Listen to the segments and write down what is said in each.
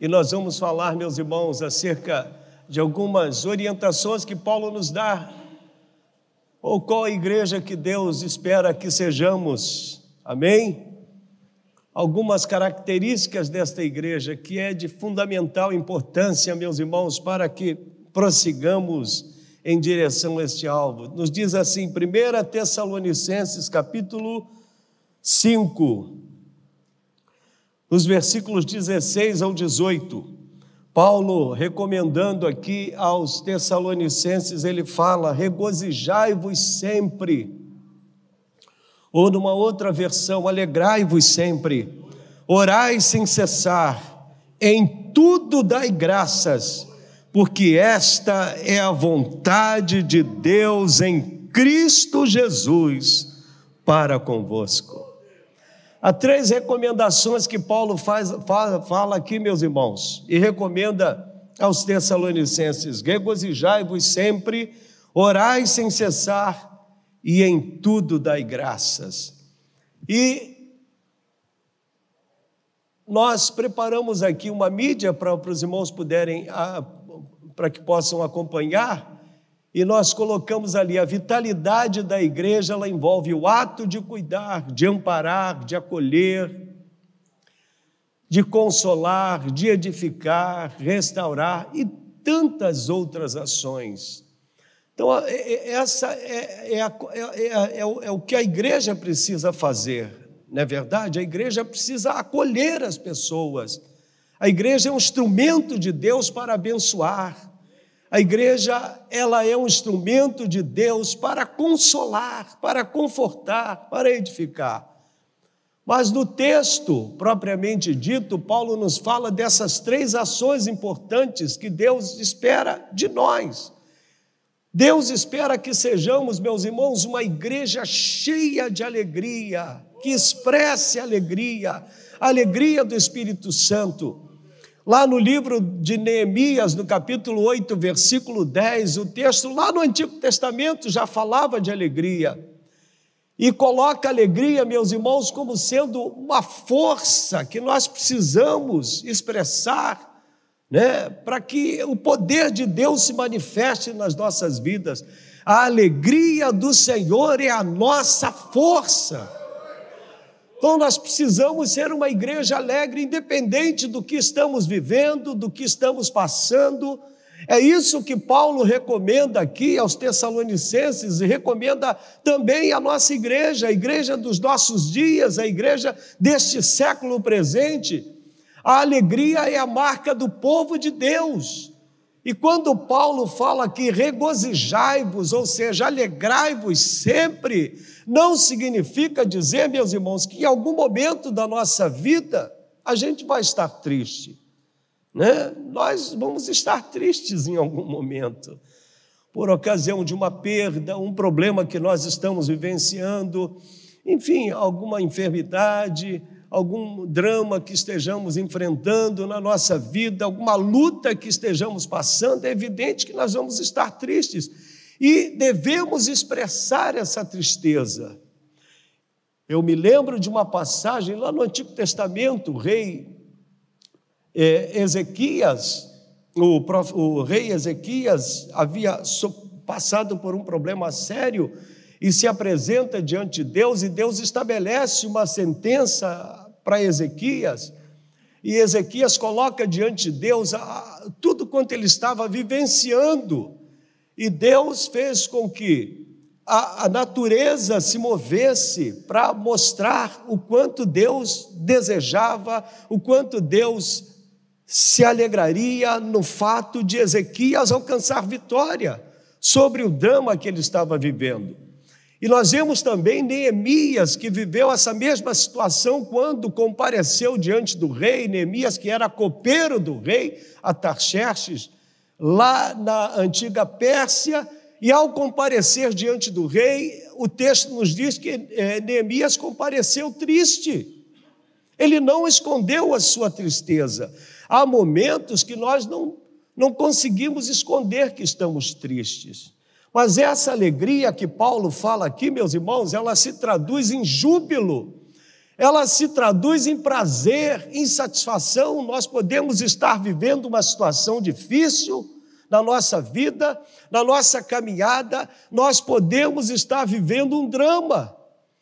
e nós vamos falar, meus irmãos, acerca de algumas orientações que Paulo nos dá, ou qual a igreja que Deus espera que sejamos, amém? Algumas características desta igreja que é de fundamental importância, meus irmãos, para que prossigamos em direção a este alvo. Nos diz assim, 1 Tessalonicenses, capítulo 5, nos versículos 16 ao 18. Paulo, recomendando aqui aos Tessalonicenses, ele fala: regozijai-vos sempre. Ou numa outra versão, alegrai-vos sempre, orai sem cessar, em tudo dai graças porque esta é a vontade de Deus em Cristo Jesus para convosco. Há três recomendações que Paulo faz, fala, aqui, meus irmãos, e recomenda aos Tessalonicenses: regozijai-vos sempre, orai sem cessar e em tudo dai graças. E nós preparamos aqui uma mídia para, para os irmãos puderem ah, para que possam acompanhar. E nós colocamos ali a vitalidade da igreja, ela envolve o ato de cuidar, de amparar, de acolher, de consolar, de edificar, restaurar e tantas outras ações. Então, essa é, é, é, é, o que a igreja precisa fazer, não é verdade? A igreja precisa acolher as pessoas. A igreja é um instrumento de Deus para abençoar. A igreja, ela é um instrumento de Deus para consolar, para confortar, para edificar. Mas no texto propriamente dito, Paulo nos fala dessas três ações importantes que Deus espera de nós. Deus espera que sejamos, meus irmãos, uma igreja cheia de alegria, que expresse alegria, alegria do Espírito Santo. Lá no livro de Neemias, no capítulo 8, versículo 10, o texto lá no Antigo Testamento já falava de alegria. E coloca alegria, meus irmãos, como sendo uma força que nós precisamos expressar, né, para que o poder de Deus se manifeste nas nossas vidas. A alegria do Senhor é a nossa força. Então nós precisamos ser uma igreja alegre, independente do que estamos vivendo, do que estamos passando. É isso que Paulo recomenda aqui aos Tessalonicenses e recomenda também à nossa igreja, a igreja dos nossos dias, a igreja deste século presente. A alegria é a marca do povo de Deus. E quando Paulo fala aqui, regozijai-vos, ou seja, alegrai-vos sempre, não significa dizer, meus irmãos, que em algum momento da nossa vida a gente vai estar triste. Né? Nós vamos estar tristes em algum momento, por ocasião de uma perda, um problema que nós estamos vivenciando, enfim, alguma enfermidade, algum drama que estejamos enfrentando na nossa vida, alguma luta que estejamos passando, é evidente que nós vamos estar tristes e devemos expressar essa tristeza. Eu me lembro de uma passagem lá no Antigo Testamento, o rei é, Ezequias, o, o rei Ezequias havia passado por um problema sério e se apresenta diante de Deus, e Deus estabelece uma sentença para Ezequias, e Ezequias coloca diante de Deus tudo quanto ele estava vivenciando, e Deus fez com que a, a natureza se movesse para mostrar o quanto Deus desejava, o quanto Deus se alegraria no fato de Ezequias alcançar vitória sobre o drama que ele estava vivendo. E nós vemos também Neemias, que viveu essa mesma situação quando compareceu diante do rei, Neemias, que era copeiro do rei, Atarxerxes, lá na antiga Pérsia, e ao comparecer diante do rei, o texto nos diz que é, Neemias compareceu triste. Ele não escondeu a sua tristeza. Há momentos que nós não, não conseguimos esconder que estamos tristes. Mas essa alegria que Paulo fala aqui, meus irmãos, ela se traduz em júbilo. ela se traduz em prazer, em satisfação. Nós podemos estar vivendo uma situação difícil na nossa vida, na nossa caminhada, nós podemos estar vivendo um drama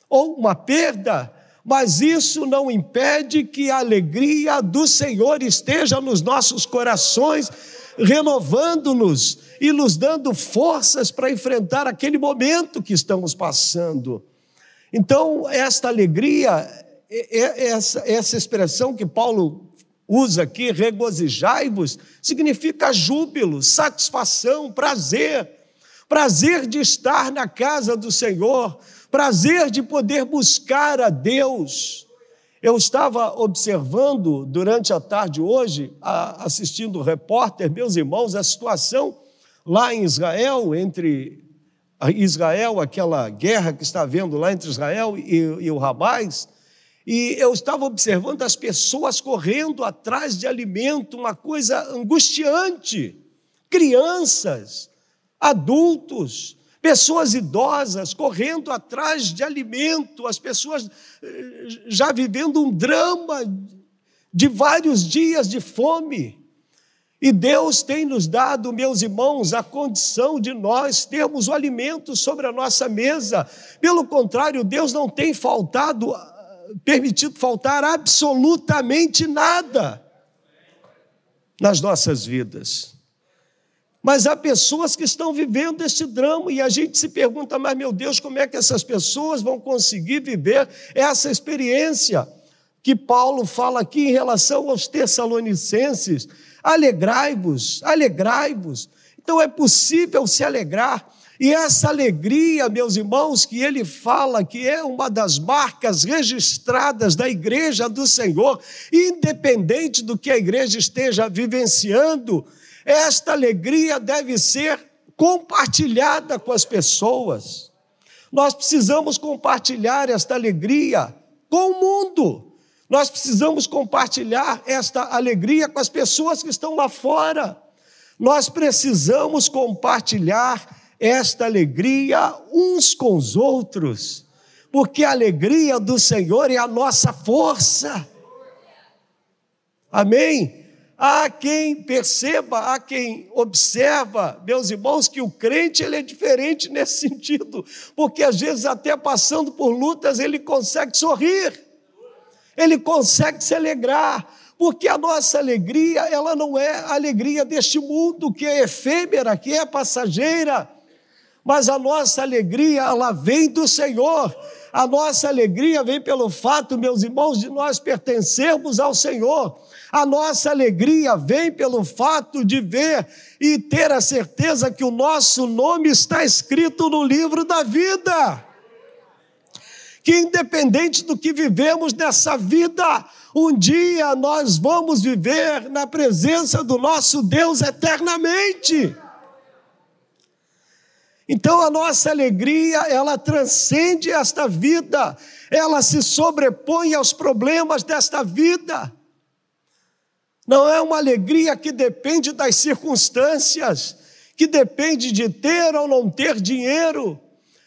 ou uma perda, mas isso não impede que a alegria do Senhor esteja nos nossos corações, renovando-nos e nos dando forças para enfrentar aquele momento que estamos passando. Então, esta alegria, essa, essa expressão que Paulo usa aqui, regozijai-vos, significa júbilo, satisfação, prazer, prazer de estar na casa do Senhor, prazer de poder buscar a Deus. Eu estava observando durante a tarde hoje, assistindo o repórter, meus irmãos, a situação lá em Israel, entre Israel, aquela guerra que está havendo lá entre Israel e, e o Hamas, e eu estava observando as pessoas correndo atrás de alimento, uma coisa angustiante. Crianças, adultos, pessoas idosas correndo atrás de alimento, as pessoas eh, já vivendo um drama de vários dias de fome. E Deus tem nos dado, meus irmãos, a condição de nós termos o alimento sobre a nossa mesa. Pelo contrário, Deus não tem faltado, permitido faltar absolutamente nada nas nossas vidas. Mas há pessoas que estão vivendo este drama e a gente se pergunta, mas meu Deus, como é que essas pessoas vão conseguir viver essa experiência que Paulo fala aqui em relação aos Tessalonicenses? Alegrai-vos, alegrai-vos. Então é possível se alegrar. E essa alegria, meus irmãos, que ele fala que é uma das marcas registradas da igreja do Senhor, independente do que a igreja esteja vivenciando, esta alegria deve ser compartilhada com as pessoas. Nós precisamos compartilhar esta alegria com o mundo. Nós precisamos compartilhar esta alegria com as pessoas que estão lá fora. Nós precisamos compartilhar esta alegria uns com os outros, porque a alegria do Senhor é a nossa força. Amém? Há quem perceba, há quem observa, meus irmãos, que o crente ele é diferente nesse sentido, porque às vezes até passando por lutas ele consegue sorrir, ele consegue se alegrar, porque a nossa alegria, ela não é a alegria deste mundo que é efêmera, que é passageira, mas a nossa alegria, ela vem do Senhor. A nossa alegria vem pelo fato, meus irmãos, de nós pertencermos ao Senhor. A nossa alegria vem pelo fato de ver e ter a certeza que o nosso nome está escrito no livro da vida. Que independente do que vivemos nessa vida, um dia nós vamos viver na presença do nosso Deus eternamente. Então a nossa alegria, ela transcende esta vida, ela se sobrepõe aos problemas desta vida. Não é uma alegria que depende das circunstâncias, que depende de ter ou não ter dinheiro.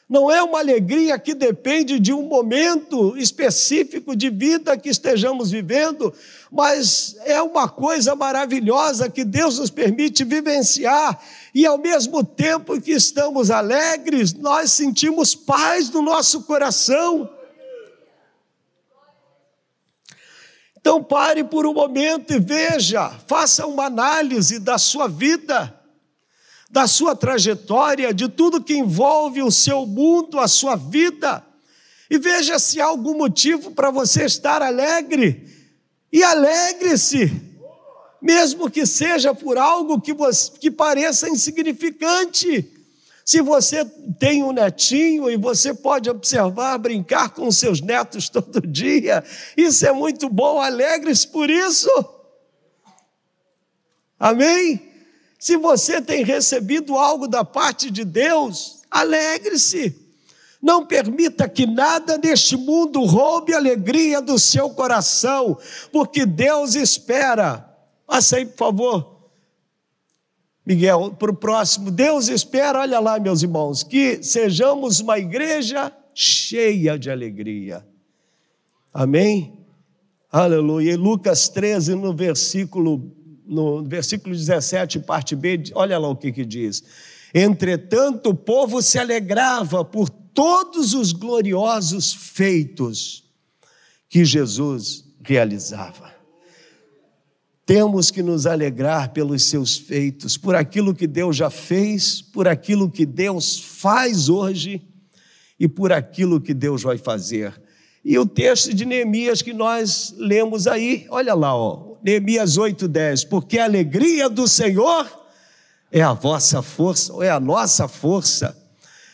Não é uma alegria que depende de um momento específico de vida que estejamos vivendo, mas é uma coisa maravilhosa que Deus nos permite vivenciar, e ao mesmo tempo que estamos alegres, nós sentimos paz no nosso coração. Então pare por um momento e veja, faça uma análise da sua vida, da sua trajetória, de tudo que envolve o seu mundo, a sua vida, e veja se há algum motivo para você estar alegre. E alegre-se, mesmo que seja por algo que, você, que pareça insignificante. Se você tem um netinho e você pode observar, brincar com seus netos todo dia, isso é muito bom, alegre-se por isso. Amém? Se você tem recebido algo da parte de Deus, alegre-se. Não permita que nada neste mundo roube a alegria do seu coração, porque Deus espera. Passa aí, por favor. Miguel, para o próximo. Deus espera, olha lá, meus irmãos, que sejamos uma igreja cheia de alegria. Amém? Aleluia. E Lucas 13, no versículo, no versículo 17, parte B, olha lá o que, que diz. Entretanto, o povo se alegrava por todos os gloriosos feitos que Jesus realizava. Temos que nos alegrar pelos seus feitos, por aquilo que Deus já fez, por aquilo que Deus faz hoje e por aquilo que Deus vai fazer. E o texto de Neemias que nós lemos aí, olha lá, ó, Neemias 8:10, porque a alegria do Senhor é a vossa força, ou é a nossa força.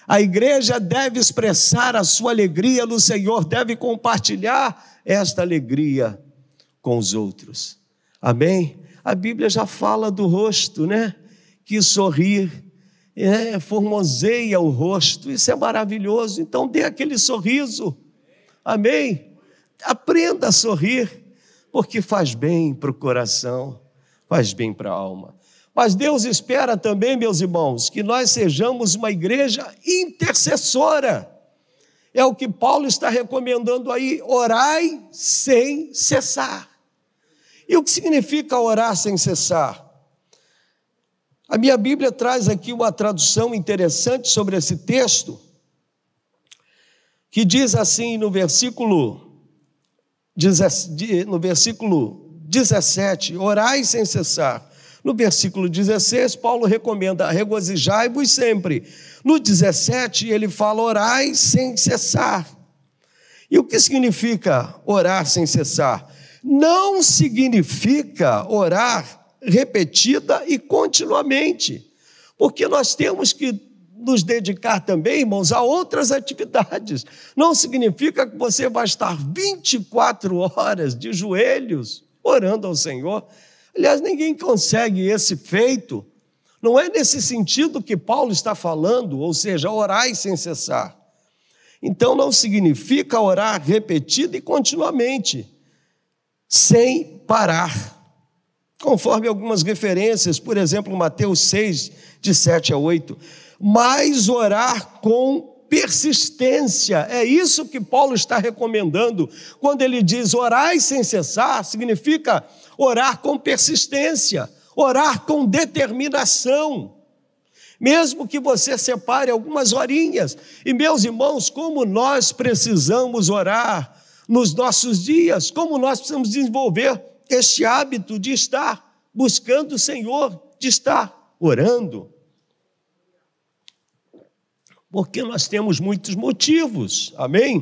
A igreja deve expressar a sua alegria no Senhor, deve compartilhar esta alegria com os outros. Amém? A Bíblia já fala do rosto, né? Que sorrir, é, formoseia o rosto, isso é maravilhoso. Então dê aquele sorriso, amém? Aprenda a sorrir, porque faz bem para o coração, faz bem para a alma. Mas Deus espera também, meus irmãos, que nós sejamos uma igreja intercessora. É o que Paulo está recomendando aí: orai sem cessar. E o que significa orar sem cessar? A minha Bíblia traz aqui uma tradução interessante sobre esse texto, que diz assim no versículo, no versículo 17: Orai sem cessar. No versículo 16, Paulo recomenda: regozijai-vos sempre. No 17, ele fala: orai sem cessar. E o que significa orar sem cessar? não significa orar repetida e continuamente, porque nós temos que nos dedicar também, irmãos, a outras atividades. Não significa que você vai estar 24 horas de joelhos orando ao Senhor. Aliás, ninguém consegue esse feito. Não é nesse sentido que Paulo está falando, ou seja, orar sem cessar. Então não significa orar repetido e continuamente sem parar. Conforme algumas referências, por exemplo, Mateus 6, de 7 a 8. Mas orar com persistência. É isso que Paulo está recomendando. Quando ele diz orar sem cessar, significa orar com persistência, orar com determinação. Mesmo que você separe algumas horinhas. E meus irmãos, como nós precisamos orar nos nossos dias, como nós precisamos desenvolver este hábito de estar buscando o Senhor, de estar orando. Porque nós temos muitos motivos, amém?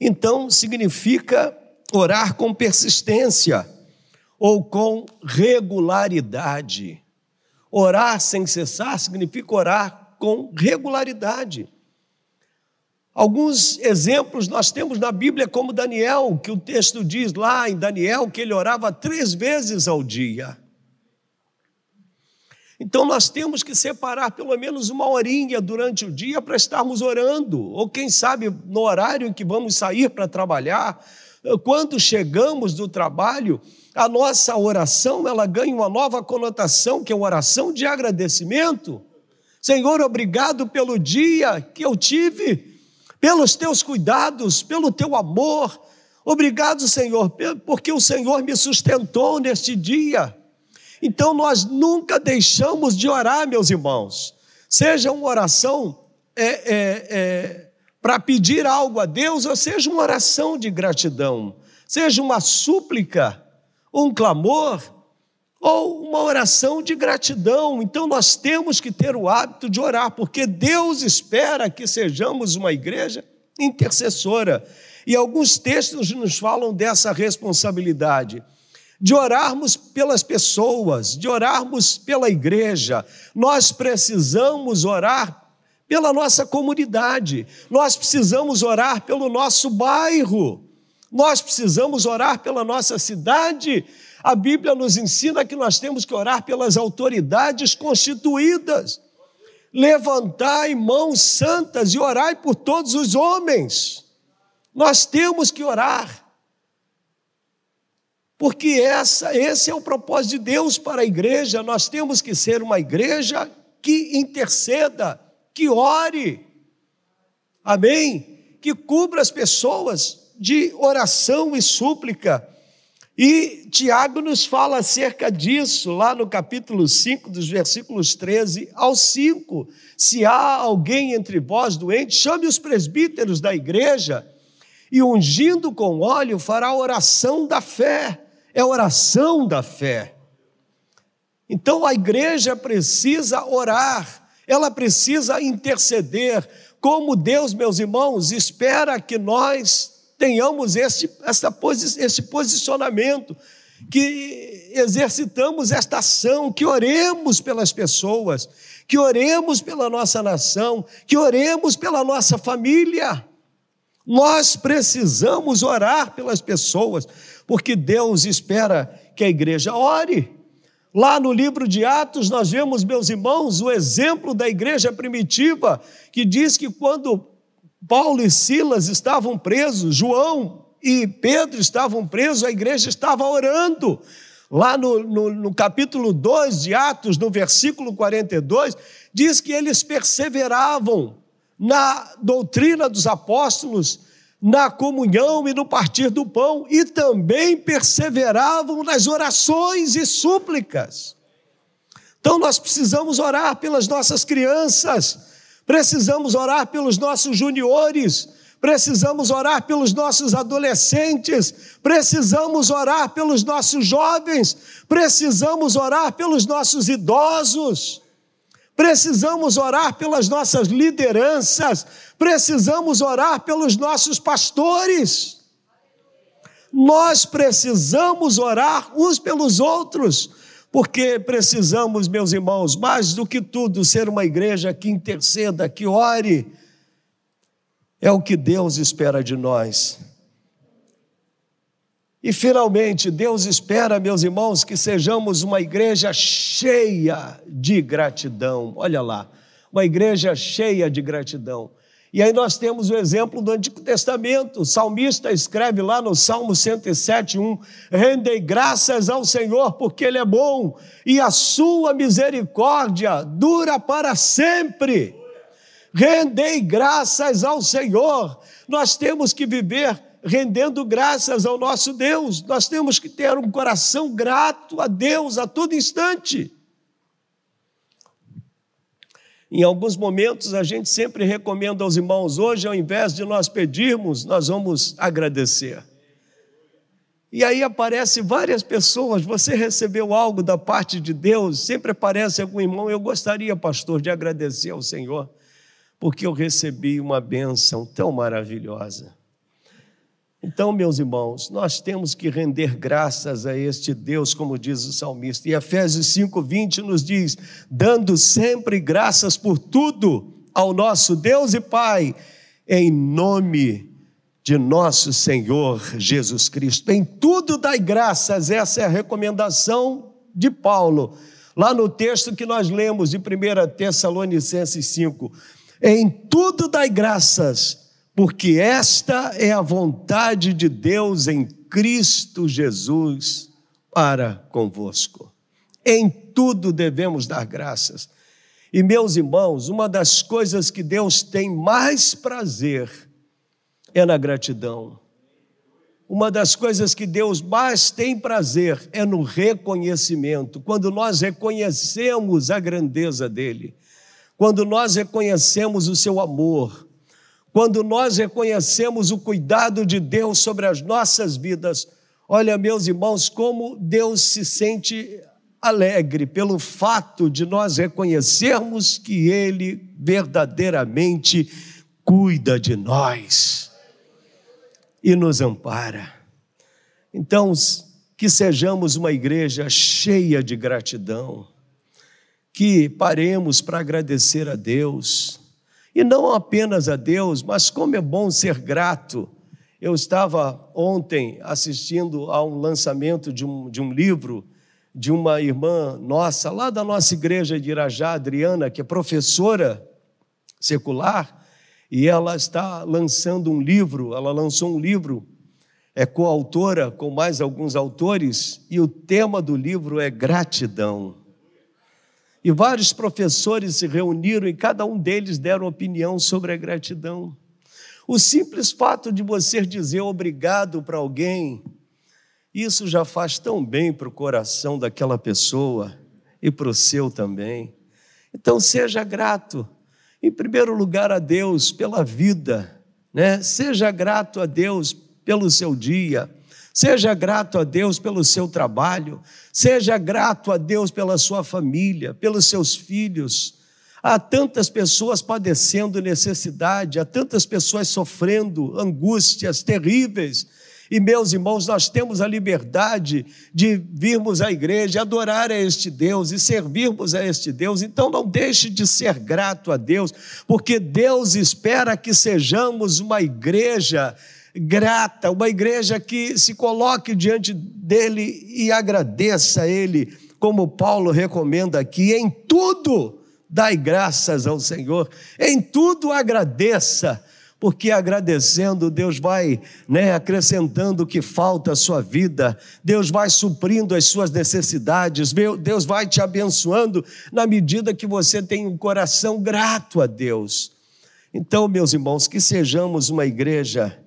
Então, significa orar com persistência ou com regularidade. Orar sem cessar significa orar com regularidade. Alguns exemplos nós temos na Bíblia, como Daniel, que o texto diz lá em Daniel que ele orava três vezes ao dia. Então nós temos que separar pelo menos uma horinha durante o dia para estarmos orando, ou quem sabe no horário em que vamos sair para trabalhar, quando chegamos do trabalho, a nossa oração ela ganha uma nova conotação, que é uma oração de agradecimento. Senhor, obrigado pelo dia que eu tive pelos teus cuidados, pelo teu amor. Obrigado, Senhor, porque o Senhor me sustentou neste dia. Então nós nunca deixamos de orar, meus irmãos. Seja uma oração é, é, é, para pedir algo a Deus, ou seja uma oração de gratidão, seja uma súplica, um clamor, ou uma oração de gratidão. Então nós temos que ter o hábito de orar, porque Deus espera que sejamos uma igreja intercessora. E alguns textos nos falam dessa responsabilidade de orarmos pelas pessoas, de orarmos pela igreja. Nós precisamos orar pela nossa comunidade, nós precisamos orar pelo nosso bairro, nós precisamos orar pela nossa cidade a Bíblia nos ensina que nós temos que orar pelas autoridades constituídas. Levantai mãos santas e orai por todos os homens. Nós temos que orar. Porque essa, esse é o propósito de Deus para a igreja. Nós temos que ser uma igreja que interceda, que ore. Amém? Que cubra as pessoas de oração e súplica. E Tiago nos fala acerca disso lá no capítulo 5, dos versículos 13 ao 5. Se há alguém entre vós doente, chame os presbíteros da igreja e, ungindo com óleo, fará oração da fé. É oração da fé. Então a igreja precisa orar, ela precisa interceder. Como Deus, meus irmãos, espera que nós tenhamos esse, essa, esse posicionamento, que exercitamos esta ação, que oremos pelas pessoas, que oremos pela nossa nação, que oremos pela nossa família. Nós precisamos orar pelas pessoas, porque Deus espera que a igreja ore. Lá no livro de Atos, nós vemos, meus irmãos, o exemplo da igreja primitiva, que diz que quando Paulo e Silas estavam presos, João e Pedro estavam presos, a igreja estava orando. Lá no, no, no, capítulo 2 de Atos, no versículo 42, diz que eles perseveravam na doutrina dos apóstolos, na comunhão e no partir do pão, e também perseveravam nas orações e súplicas. Então nós precisamos orar pelas nossas crianças, precisamos orar pelos nossos juniores, precisamos orar pelos nossos adolescentes, precisamos orar pelos nossos jovens, precisamos orar pelos nossos idosos, precisamos orar pelas nossas lideranças, precisamos orar pelos nossos pastores. Nós precisamos orar uns pelos outros porque precisamos, meus irmãos, mais do que tudo, ser uma igreja que interceda, que ore. É o que Deus espera de nós. E finalmente, Deus espera, meus irmãos, que sejamos uma igreja cheia de gratidão. Olha lá, uma igreja cheia de gratidão. E aí nós temos o exemplo do Antigo Testamento. O salmista escreve lá no Salmo 107, 1: Rendei graças ao Senhor, porque Ele é bom, e a sua misericórdia dura para sempre. Rendei graças ao Senhor. Nós temos que viver rendendo graças ao nosso Deus. Nós temos que ter um coração grato a Deus a todo instante. Em alguns momentos a gente sempre recomenda aos irmãos, hoje ao invés de nós pedirmos, nós vamos agradecer. E aí aparece várias pessoas, você recebeu algo da parte de Deus, sempre aparece algum irmão, eu gostaria, pastor, de agradecer ao Senhor, porque eu recebi uma bênção tão maravilhosa. Então, meus irmãos, nós temos que render graças a este Deus, como diz o salmista. E Efésios 5:20 nos diz: "Dando sempre graças por tudo ao nosso Deus e Pai, em nome de nosso Senhor Jesus Cristo. Em tudo dai graças." Essa é a recomendação de Paulo, lá no texto que nós lemos de 1 Tessalonicenses 5. Em tudo dai graças, porque esta é a vontade de Deus em Cristo Jesus para convosco. Em tudo devemos dar graças. E, meus irmãos, uma das coisas que Deus tem mais prazer é na gratidão. Uma das coisas que Deus mais tem prazer é no reconhecimento, quando nós reconhecemos a grandeza dEle, quando nós reconhecemos o seu amor, quando nós reconhecemos o cuidado de Deus sobre as nossas vidas, olha, meus irmãos, como Deus se sente alegre pelo fato de nós reconhecermos que Ele verdadeiramente cuida de nós e nos ampara. Então, que sejamos uma igreja cheia de gratidão, que paremos para agradecer a Deus e não apenas a Deus, mas como é bom ser grato. Eu estava ontem assistindo a um lançamento de um, de um livro de uma irmã nossa, lá da nossa igreja de Irajá, Adriana, que é professora secular, e ela está lançando um livro, ela lançou um livro, é coautora com mais alguns autores, e o tema do livro é gratidão. E vários professores se reuniram e cada um deles deram opinião sobre a gratidão. O simples fato de você dizer obrigado para alguém, isso já faz tão bem para o coração daquela pessoa e para o seu também. Então seja grato, em primeiro lugar, a Deus pela vida, né? Seja grato a Deus pelo seu dia. Seja grato a Deus pelo seu trabalho, seja grato a Deus pela sua família, pelos seus filhos. Há tantas pessoas padecendo necessidade, há tantas pessoas sofrendo angústias terríveis. E, meus irmãos, nós temos a liberdade de virmos à igreja, adorar a este Deus e servirmos a este Deus. Então, não deixe de ser grato a Deus, porque Deus espera que sejamos uma igreja grata, uma igreja que se coloque diante dele e agradeça a ele, como Paulo recomenda aqui, em tudo dai graças ao Senhor, em tudo agradeça, porque agradecendo Deus vai né, acrescentando o que falta à sua vida, Deus vai suprindo as suas necessidades, Deus vai te abençoando na medida que você tem um coração grato a Deus. Então, meus irmãos, que sejamos uma igreja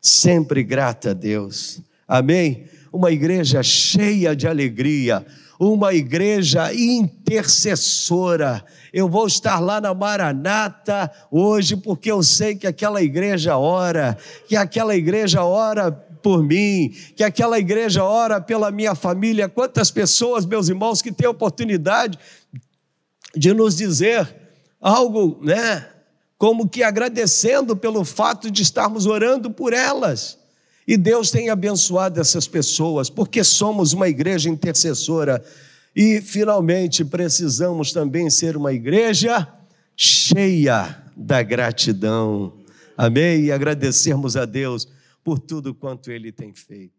sempre grata a Deus. Amém? Uma igreja cheia de alegria, uma igreja intercessora. Eu vou estar lá na Maranata hoje porque eu sei que aquela igreja ora, que aquela igreja ora por mim, que aquela igreja ora pela minha família. Quantas pessoas, meus irmãos, que têm oportunidade de nos dizer algo, né? Como que agradecendo pelo fato de estarmos orando por elas. E Deus tem abençoado essas pessoas, porque somos uma igreja intercessora. E, finalmente, precisamos também ser uma igreja cheia da gratidão. Amém? E agradecermos a Deus por tudo quanto Ele tem feito.